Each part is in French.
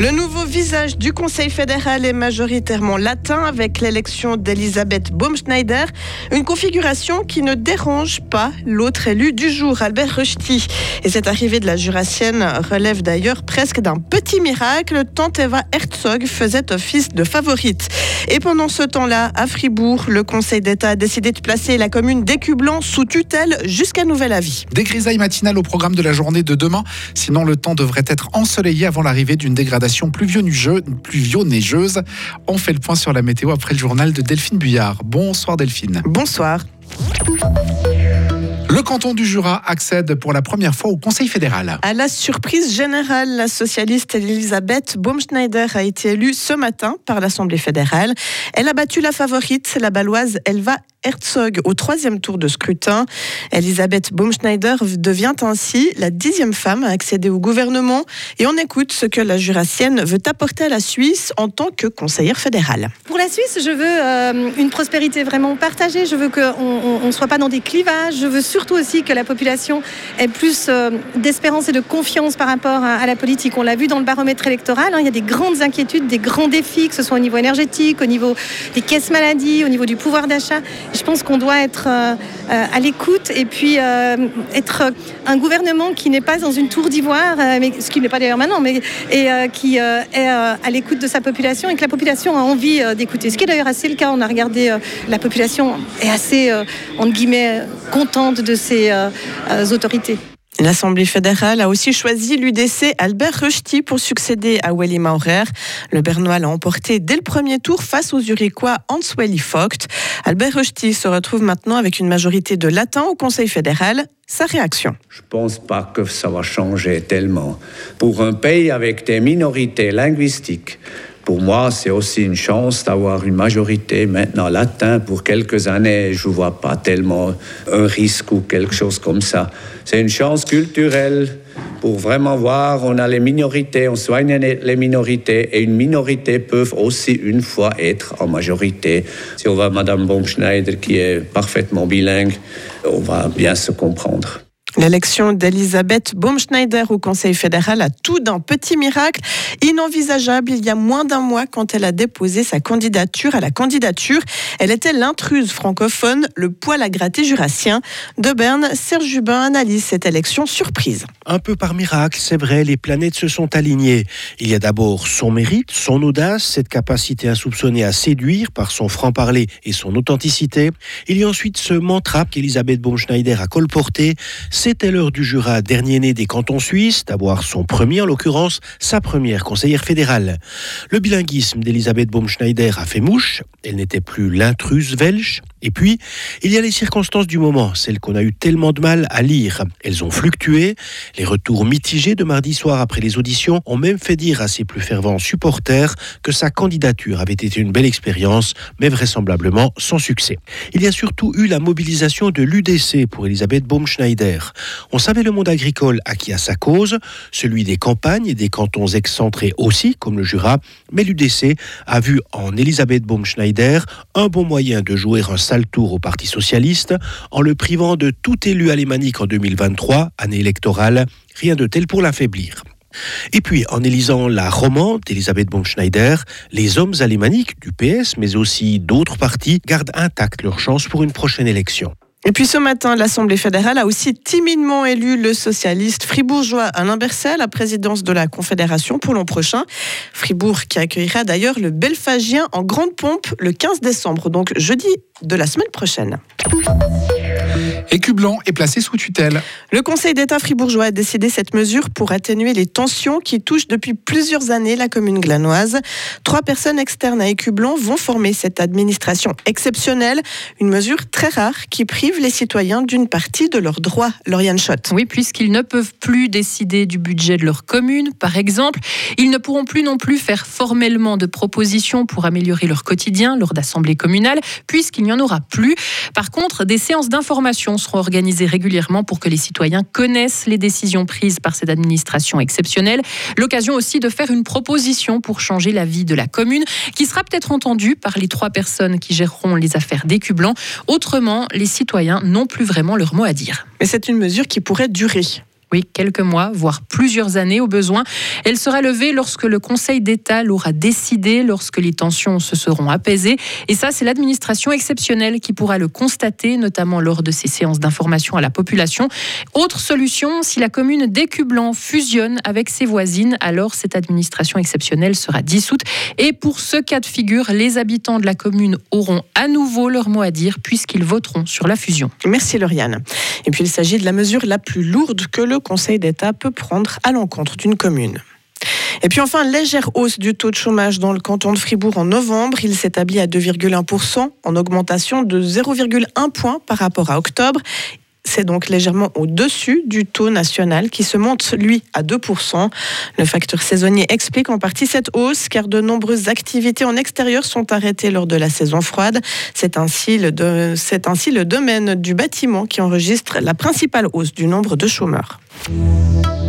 Le nouveau visage du Conseil fédéral est majoritairement latin avec l'élection d'Elisabeth Baumschneider, une configuration qui ne dérange pas l'autre élu du jour, Albert Rushdie. Et cette arrivée de la jurassienne relève d'ailleurs presque d'un petit miracle, tant Eva Herzog faisait office de favorite. Et pendant ce temps-là, à Fribourg, le Conseil d'État a décidé de placer la commune d'Écublanc sous tutelle jusqu'à nouvel avis. Des grisailles matinales au programme de la journée de demain, sinon le temps devrait être ensoleillé avant l'arrivée d'une dégradation pluvio-neigeuse. On fait le point sur la météo après le journal de Delphine Buyard. Bonsoir Delphine. Bonsoir. Le canton du Jura accède pour la première fois au Conseil fédéral. À la surprise générale, la socialiste Elisabeth Baumschneider a été élue ce matin par l'Assemblée fédérale. Elle a battu la favorite, la baloise Elva Herzog au troisième tour de scrutin. Elisabeth Baumschneider devient ainsi la dixième femme à accéder au gouvernement et on écoute ce que la jurassienne veut apporter à la Suisse en tant que conseillère fédérale. Pour la Suisse, je veux euh, une prospérité vraiment partagée. Je veux qu'on ne soit pas dans des clivages. Je veux surtout aussi que la population ait plus euh, d'espérance et de confiance par rapport à, la politique. On l'a vu dans le baromètre électoral. Hein, il y a des grandes inquiétudes, des grands défis, que ce soit au niveau énergétique, au niveau des caisses maladies, au niveau du pouvoir d'achat. Je pense qu'on doit être euh, euh, à l'écoute et puis euh, être un gouvernement qui n'est pas dans une tour d'ivoire, mais ce qui n'est pas d'ailleurs maintenant, mais et qui est à l'écoute de sa population et que la population a envie d'écouter. Ce qui est d'ailleurs assez le cas. On a regardé, la population est assez entre guillemets contente de ses autorités. L'Assemblée fédérale a aussi choisi l'UDC Albert Rushdie pour succéder à Welly Maurer. Le Bernois l'a emporté dès le premier tour face aux Uriquois Hans-Welly Vogt. Albert Rushdie se retrouve maintenant avec une majorité de latins au Conseil fédéral. Sa réaction Je ne pense pas que ça va changer tellement. Pour un pays avec des minorités linguistiques, pour moi, c'est aussi une chance d'avoir une majorité maintenant latin pour quelques années. Je ne vois pas tellement un risque ou quelque chose comme ça. C'est une chance culturelle pour vraiment voir, on a les minorités, on soigne les minorités, et une minorité peut aussi une fois être en majorité. Si on voit Madame Baumschneider qui est parfaitement bilingue, on va bien se comprendre. L'élection d'Elisabeth Baumschneider au Conseil fédéral a tout d'un petit miracle inenvisageable il y a moins d'un mois quand elle a déposé sa candidature à la candidature. Elle était l'intruse francophone, le poil à gratter jurassien. De Berne, Serge Jubin analyse cette élection surprise. Un peu par miracle, c'est vrai, les planètes se sont alignées. Il y a d'abord son mérite, son audace, cette capacité insoupçonnée à séduire par son franc-parler et son authenticité. Il y a ensuite ce mantra qu'Elisabeth Baumschneider a colporté c'était l'heure du Jura, dernier-né des cantons suisses, d'avoir son premier, en l'occurrence sa première conseillère fédérale. Le bilinguisme d'Elisabeth Baumschneider a fait mouche, elle n'était plus l'intruse welche. Et puis, il y a les circonstances du moment, celles qu'on a eu tellement de mal à lire. Elles ont fluctué, les retours mitigés de mardi soir après les auditions ont même fait dire à ses plus fervents supporters que sa candidature avait été une belle expérience, mais vraisemblablement sans succès. Il y a surtout eu la mobilisation de l'UDC pour Elisabeth Baumschneider. On savait le monde agricole acquis à sa cause, celui des campagnes et des cantons excentrés aussi, comme le Jura, mais l'UDC a vu en Elisabeth Baumschneider un bon moyen de jouer un sale tour au Parti socialiste en le privant de tout élu alémanique en 2023, année électorale, rien de tel pour l'affaiblir. Et puis, en élisant la romande d'Elisabeth Baumschneider, les hommes alémaniques du PS, mais aussi d'autres partis, gardent intactes leurs chances pour une prochaine élection. Et puis ce matin, l'Assemblée fédérale a aussi timidement élu le socialiste fribourgeois Alain Berset à la présidence de la Confédération pour l'an prochain. Fribourg qui accueillera d'ailleurs le Belfagien en grande pompe le 15 décembre, donc jeudi de la semaine prochaine. Blanc est placé sous tutelle. Le Conseil d'État fribourgeois a décidé cette mesure pour atténuer les tensions qui touchent depuis plusieurs années la commune glanoise. Trois personnes externes à Écu Blanc vont former cette administration exceptionnelle, une mesure très rare qui prive les citoyens d'une partie de leurs droits. Lauriane Schott. Oui, puisqu'ils ne peuvent plus décider du budget de leur commune, par exemple, ils ne pourront plus non plus faire formellement de propositions pour améliorer leur quotidien lors d'assemblées communales, puisqu'il n'y en aura plus. Par contre, des séances d'information seront organisées régulièrement pour que les citoyens connaissent les décisions prises par cette administration exceptionnelle. L'occasion aussi de faire une proposition pour changer la vie de la commune, qui sera peut-être entendue par les trois personnes qui géreront les affaires d'écu blanc. Autrement, les citoyens n'ont plus vraiment leur mot à dire. Mais c'est une mesure qui pourrait durer. Oui, quelques mois, voire plusieurs années au besoin. Elle sera levée lorsque le Conseil d'État l'aura décidé, lorsque les tensions se seront apaisées. Et ça, c'est l'administration exceptionnelle qui pourra le constater, notamment lors de ces séances d'information à la population. Autre solution, si la commune d'Écublan fusionne avec ses voisines, alors cette administration exceptionnelle sera dissoute. Et pour ce cas de figure, les habitants de la commune auront à nouveau leur mot à dire puisqu'ils voteront sur la fusion. Merci Lauriane. Et puis il s'agit de la mesure la plus lourde que le Conseil d'État peut prendre à l'encontre d'une commune. Et puis enfin, légère hausse du taux de chômage dans le canton de Fribourg en novembre. Il s'établit à 2,1%, en augmentation de 0,1 point par rapport à octobre. C'est donc légèrement au-dessus du taux national qui se monte, lui, à 2%. Le facteur saisonnier explique en partie cette hausse car de nombreuses activités en extérieur sont arrêtées lors de la saison froide. C'est ainsi, le domaine du bâtiment qui enregistre la principale hausse du nombre de chômeurs.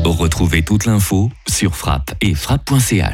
Retrouvez toute l'info sur frappe et frappe.ch.